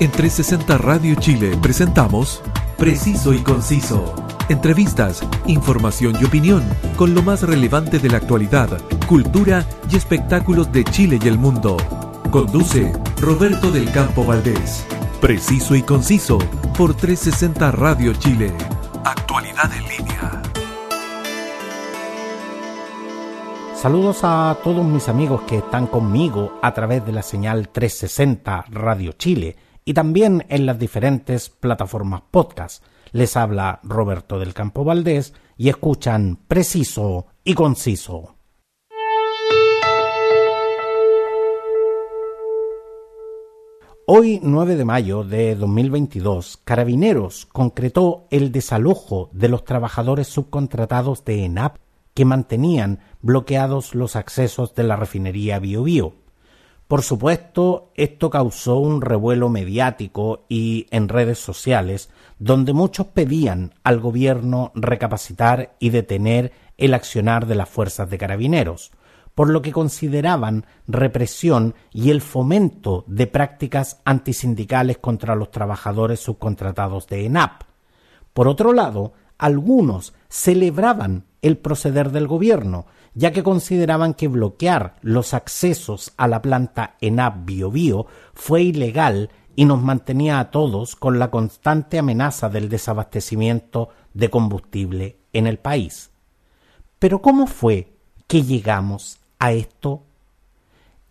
En 360 Radio Chile presentamos Preciso y Conciso. Entrevistas, información y opinión con lo más relevante de la actualidad, cultura y espectáculos de Chile y el mundo. Conduce Roberto del Campo Valdés. Preciso y Conciso por 360 Radio Chile. Actualidad en línea. Saludos a todos mis amigos que están conmigo a través de la señal 360 Radio Chile y también en las diferentes plataformas podcast. Les habla Roberto del Campo Valdés y escuchan preciso y conciso. Hoy, 9 de mayo de 2022, Carabineros concretó el desalojo de los trabajadores subcontratados de ENAP que mantenían bloqueados los accesos de la refinería Biobío. Por supuesto, esto causó un revuelo mediático y en redes sociales, donde muchos pedían al gobierno recapacitar y detener el accionar de las fuerzas de carabineros, por lo que consideraban represión y el fomento de prácticas antisindicales contra los trabajadores subcontratados de ENAP. Por otro lado, algunos celebraban el proceder del gobierno, ya que consideraban que bloquear los accesos a la planta ENAP Bio fue ilegal y nos mantenía a todos con la constante amenaza del desabastecimiento de combustible en el país. Pero ¿cómo fue que llegamos a esto?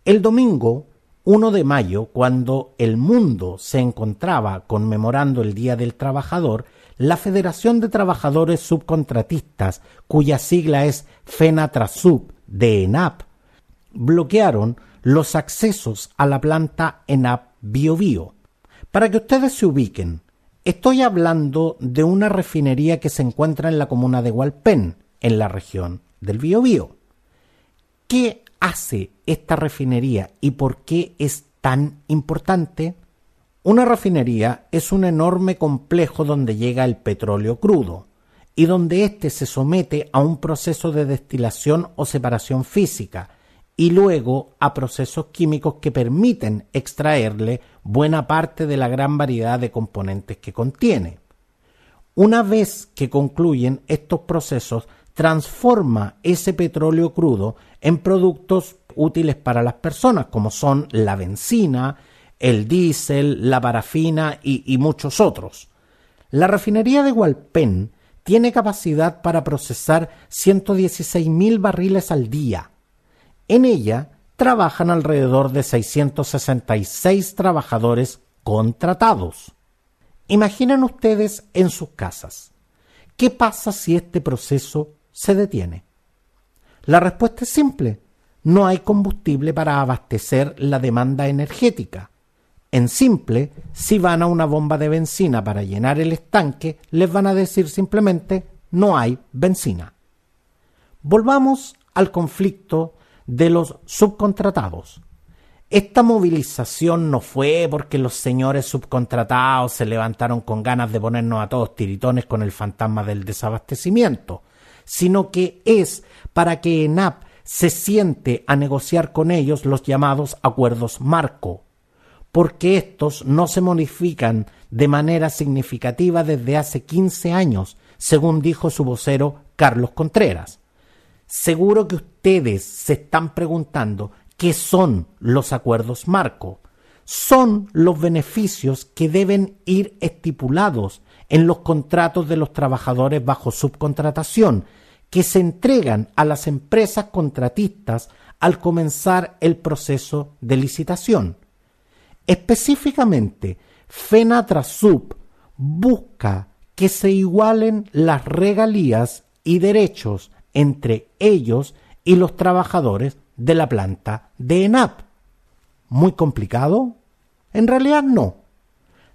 El domingo 1 de mayo, cuando el mundo se encontraba conmemorando el Día del Trabajador, la Federación de Trabajadores Subcontratistas, cuya sigla es FENATRASUB de ENAP, bloquearon los accesos a la planta ENAP BioBio. Para que ustedes se ubiquen, estoy hablando de una refinería que se encuentra en la comuna de Hualpén, en la región del Biobío. ¿Qué hace esta refinería y por qué es tan importante? Una refinería es un enorme complejo donde llega el petróleo crudo y donde éste se somete a un proceso de destilación o separación física y luego a procesos químicos que permiten extraerle buena parte de la gran variedad de componentes que contiene. Una vez que concluyen estos procesos, transforma ese petróleo crudo en productos útiles para las personas, como son la benzina, el diésel, la parafina y, muchos otros. La refinería de Hualpén tiene capacidad para procesar 116.000 barriles al día. En ella trabajan alrededor de 666 trabajadores contratados. Imaginen ustedes en sus casas. ¿Qué pasa si este proceso se detiene? La respuesta es simple. No hay combustible para abastecer la demanda energética. En simple, si van a una bomba de benzina para llenar el estanque, les van a decir simplemente no hay benzina. Volvamos al conflicto de los subcontratados. Esta movilización no fue porque los señores subcontratados se levantaron con ganas de ponernos a todos tiritones con el fantasma del desabastecimiento, sino que es para que ENAP se siente a negociar con ellos los llamados acuerdos marco, porque estos no se modifican de manera significativa desde hace 15 años, según dijo su vocero Carlos Contreras. Seguro que ustedes se están preguntando qué son los acuerdos marco. Son los beneficios que deben ir estipulados en los contratos de los trabajadores bajo subcontratación, que se entregan a las empresas contratistas al comenzar el proceso de licitación. Específicamente, FENATRASUB busca que se igualen las regalías y derechos entre ellos y los trabajadores de la planta de ENAP. ¿Muy complicado? En realidad no.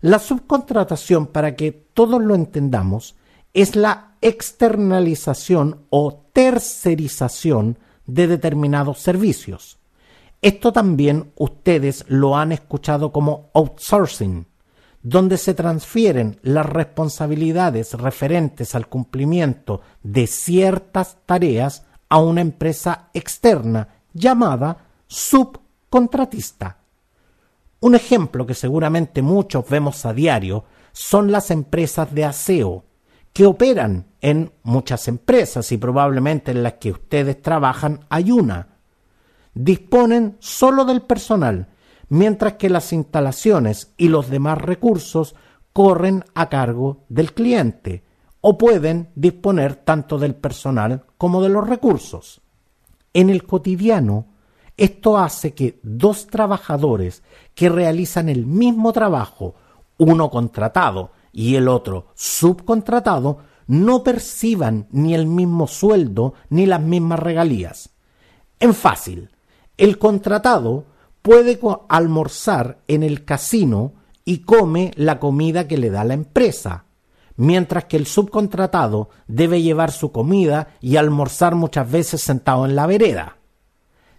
La subcontratación, para que todos lo entendamos, es la externalización o tercerización de determinados servicios. Esto también ustedes lo han escuchado como outsourcing, donde se transfieren las responsabilidades referentes al cumplimiento de ciertas tareas a una empresa externa llamada subcontratista. Un ejemplo que seguramente muchos vemos a diario son las empresas de aseo, que operan en muchas empresas y probablemente en las que ustedes trabajan hay una. Disponen solo del personal, mientras que las instalaciones y los demás recursos corren a cargo del cliente o pueden disponer tanto del personal como de los recursos. En el cotidiano, esto hace que dos trabajadores que realizan el mismo trabajo, uno contratado y el otro subcontratado, no perciban ni el mismo sueldo ni las mismas regalías. En fácil, el contratado puede almorzar en el casino y come la comida que le da la empresa, mientras que el subcontratado debe llevar su comida y almorzar muchas veces sentado en la vereda.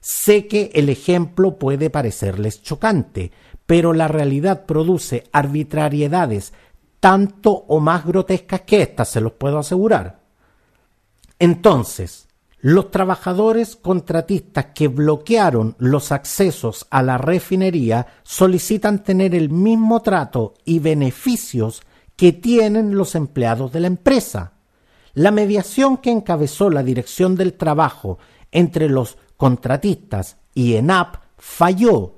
Sé que el ejemplo puede parecerles chocante, pero la realidad produce arbitrariedades tanto o más grotescas que estas, se los puedo asegurar. Entonces, los trabajadores contratistas que bloquearon los accesos a la refinería solicitan tener el mismo trato y beneficios que tienen los empleados de la empresa. La mediación que encabezó la Dirección del Trabajo entre los contratistas y ENAP falló,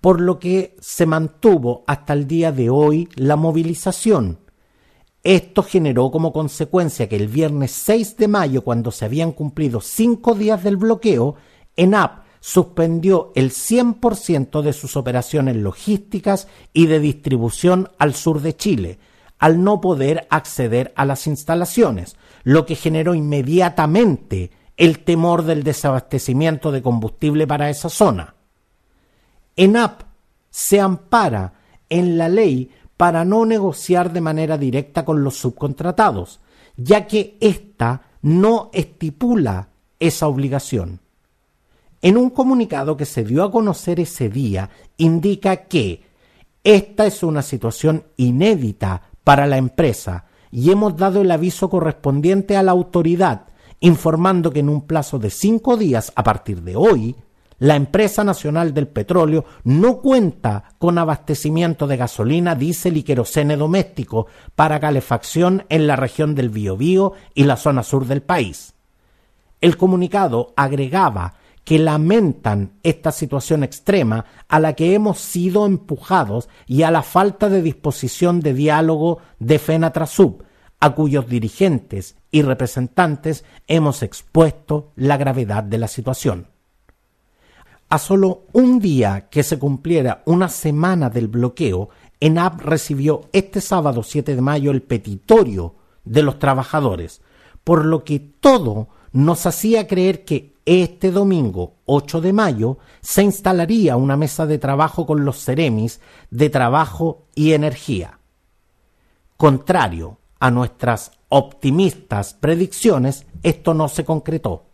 por lo que se mantuvo hasta el día de hoy la movilización. Esto generó como consecuencia que el viernes 6 de mayo, cuando se habían cumplido cinco días del bloqueo, ENAP suspendió el 100% de sus operaciones logísticas y de distribución al sur de Chile, al no poder acceder a las instalaciones, lo que generó inmediatamente el temor del desabastecimiento de combustible para esa zona. ENAP se ampara en la ley para no negociar de manera directa con los subcontratados, ya que ésta no estipula esa obligación. En un comunicado que se dio a conocer ese día, indica que esta es una situación inédita para la empresa y hemos dado el aviso correspondiente a la autoridad, informando que en un plazo de cinco días a partir de hoy la empresa nacional del petróleo no cuenta con abastecimiento de gasolina, diésel y querosene doméstico para calefacción en la región del Biobío y la zona sur del país. El comunicado agregaba que lamentan esta situación extrema a la que hemos sido empujados y a la falta de disposición de diálogo de FENATRASUB, a cuyos dirigentes y representantes hemos expuesto la gravedad de la situación. A solo un día que se cumpliera una semana del bloqueo, ENAP recibió este sábado 7 de mayo el petitorio de los trabajadores, por lo que todo nos hacía creer que este domingo 8 de mayo se instalaría una mesa de trabajo con los Ceremis de Trabajo y Energía. Contrario a nuestras optimistas predicciones, esto no se concretó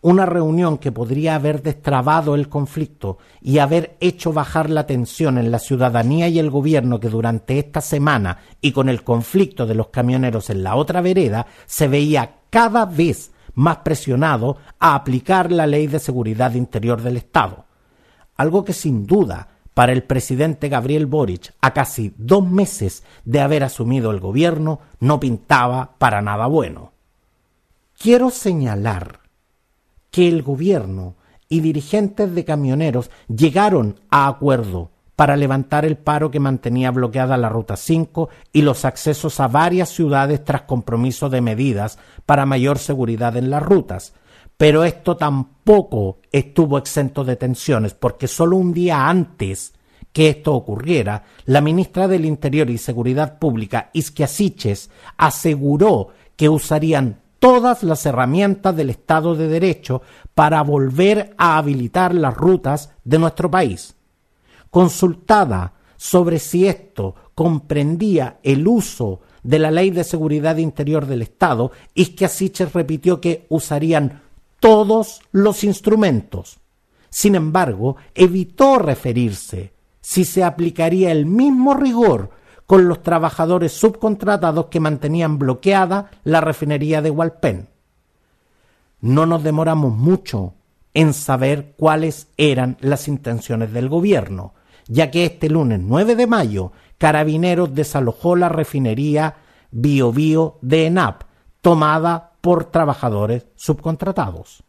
una reunión que podría haber destrabado el conflicto y haber hecho bajar la tensión en la ciudadanía y el gobierno que durante esta semana y con el conflicto de los camioneros en la otra vereda se veía cada vez más presionado a aplicar la ley de seguridad interior del Estado. Algo que sin duda para el presidente Gabriel Boric, a casi dos meses de haber asumido el gobierno, no pintaba para nada bueno. Quiero señalar que el gobierno y dirigentes de camioneros llegaron a acuerdo para levantar el paro que mantenía bloqueada la Ruta 5 y los accesos a varias ciudades tras compromiso de medidas para mayor seguridad en las rutas. Pero esto tampoco estuvo exento de tensiones, porque solo un día antes que esto ocurriera, la ministra del Interior y Seguridad Pública, Isquia Siches, aseguró que usarían todas las herramientas del Estado de Derecho para volver a habilitar las rutas de nuestro país. Consultada sobre si esto comprendía el uso de la Ley de Seguridad Interior del Estado, Isquia Siches repitió que usarían todos los instrumentos. Sin embargo, evitó referirse si se aplicaría el mismo rigor con los trabajadores subcontratados que mantenían bloqueada la refinería de Hualpén. No nos demoramos mucho en saber cuáles eran las intenciones del gobierno, ya que este lunes 9 de mayo Carabineros desalojó la refinería Bio Bio de ENAP, tomada por trabajadores subcontratados.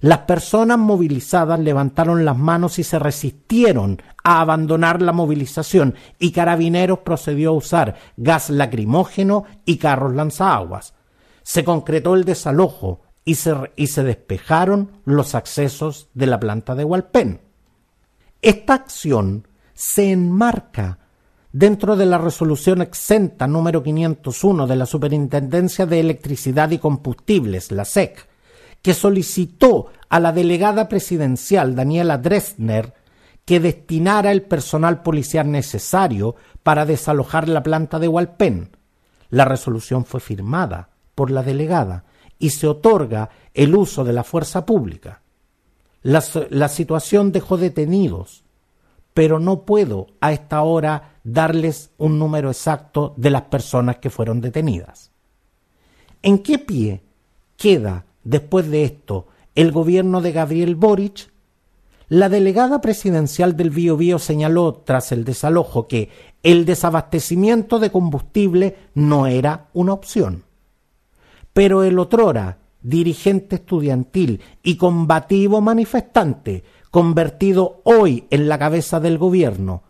Las personas movilizadas levantaron las manos y se resistieron a abandonar la movilización y Carabineros procedió a usar gas lacrimógeno y carros lanzaguas. Se concretó el desalojo y se, y se despejaron los accesos de la planta de Hualpén. Esta acción se enmarca dentro de la resolución exenta número 501 de la Superintendencia de Electricidad y Combustibles, la SEC, que solicitó a la delegada presidencial Daniela Dresner que destinara el personal policial necesario para desalojar la planta de Hualpén. La resolución fue firmada por la delegada y se otorga el uso de la fuerza pública. La, la situación dejó detenidos, pero no puedo a esta hora darles un número exacto de las personas que fueron detenidas. ¿En qué pie queda después de esto el gobierno de Gabriel Boric? La delegada presidencial del Biobío señaló tras el desalojo que el desabastecimiento de combustible no era una opción. Pero el otrora dirigente estudiantil y combativo manifestante, convertido hoy en la cabeza del gobierno,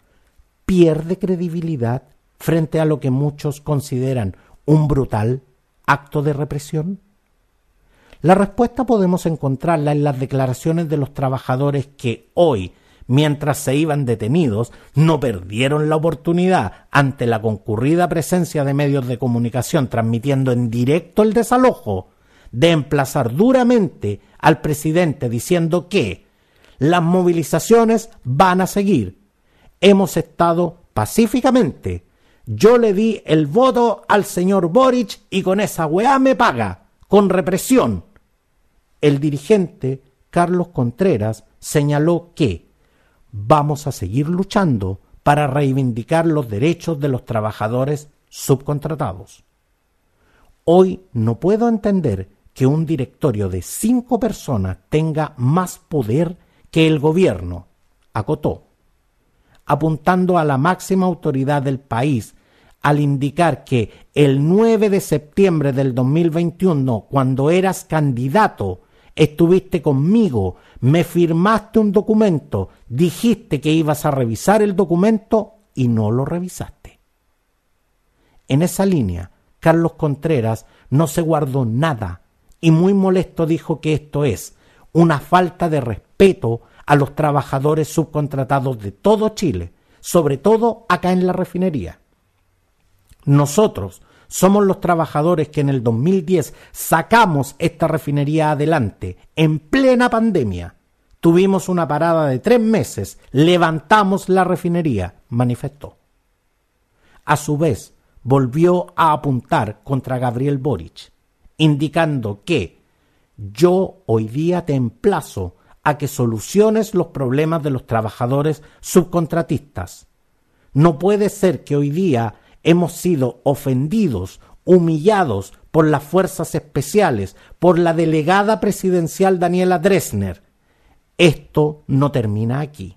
pierde credibilidad frente a lo que muchos consideran un brutal acto de represión? La respuesta podemos encontrarla en las declaraciones de los trabajadores que hoy, mientras se iban detenidos, no perdieron la oportunidad, ante la concurrida presencia de medios de comunicación transmitiendo en directo el desalojo, de emplazar duramente al presidente diciendo que las movilizaciones van a seguir hemos estado pacíficamente. Yo le di el voto al señor Boric y con esa weá me paga, con represión. El dirigente Carlos Contreras señaló que vamos a seguir luchando para reivindicar los derechos de los trabajadores subcontratados. Hoy no puedo entender que un directorio de cinco personas tenga más poder que el gobierno, acotó apuntando a la máxima autoridad del país al indicar que el 9 de septiembre del 2021, cuando eras candidato, estuviste conmigo, me firmaste un documento, dijiste que ibas a revisar el documento y no lo revisaste. En esa línea, Carlos Contreras no se guardó nada y muy molesto dijo que esto es una falta de respeto a los trabajadores subcontratados de todo Chile, sobre todo acá en la refinería. Nosotros somos los trabajadores que en el 2010 sacamos esta refinería adelante, en plena pandemia. Tuvimos una parada de tres meses, levantamos la refinería, manifestó. A su vez, volvió a apuntar contra Gabriel Boric, indicando que yo hoy día te emplazo a que soluciones los problemas de los trabajadores subcontratistas. No puede ser que hoy día hemos sido ofendidos, humillados por las fuerzas especiales, por la delegada presidencial Daniela Dresner. Esto no termina aquí.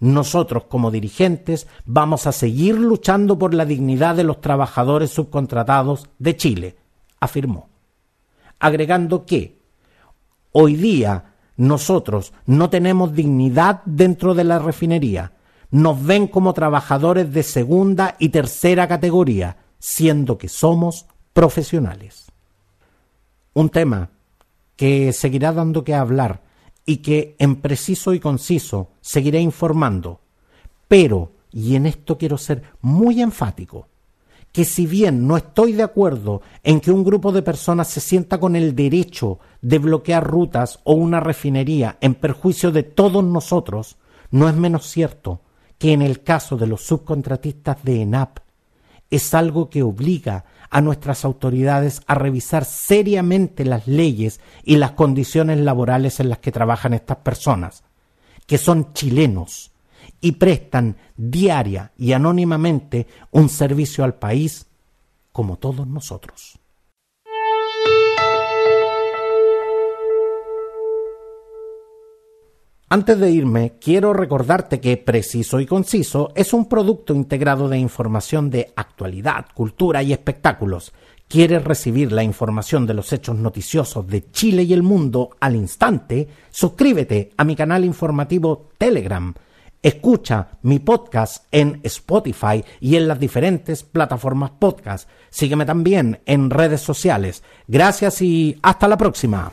Nosotros como dirigentes vamos a seguir luchando por la dignidad de los trabajadores subcontratados de Chile, afirmó, agregando que hoy día nosotros no tenemos dignidad dentro de la refinería. Nos ven como trabajadores de segunda y tercera categoría, siendo que somos profesionales. Un tema que seguirá dando que hablar y que en preciso y conciso seguiré informando. Pero, y en esto quiero ser muy enfático, que si bien no estoy de acuerdo en que un grupo de personas se sienta con el derecho de bloquear rutas o una refinería en perjuicio de todos nosotros, no es menos cierto que en el caso de los subcontratistas de ENAP es algo que obliga a nuestras autoridades a revisar seriamente las leyes y las condiciones laborales en las que trabajan estas personas, que son chilenos, y prestan diaria y anónimamente un servicio al país como todos nosotros. Antes de irme, quiero recordarte que Preciso y Conciso es un producto integrado de información de actualidad, cultura y espectáculos. ¿Quieres recibir la información de los hechos noticiosos de Chile y el mundo al instante? Suscríbete a mi canal informativo Telegram. Escucha mi podcast en Spotify y en las diferentes plataformas podcast. Sígueme también en redes sociales. Gracias y hasta la próxima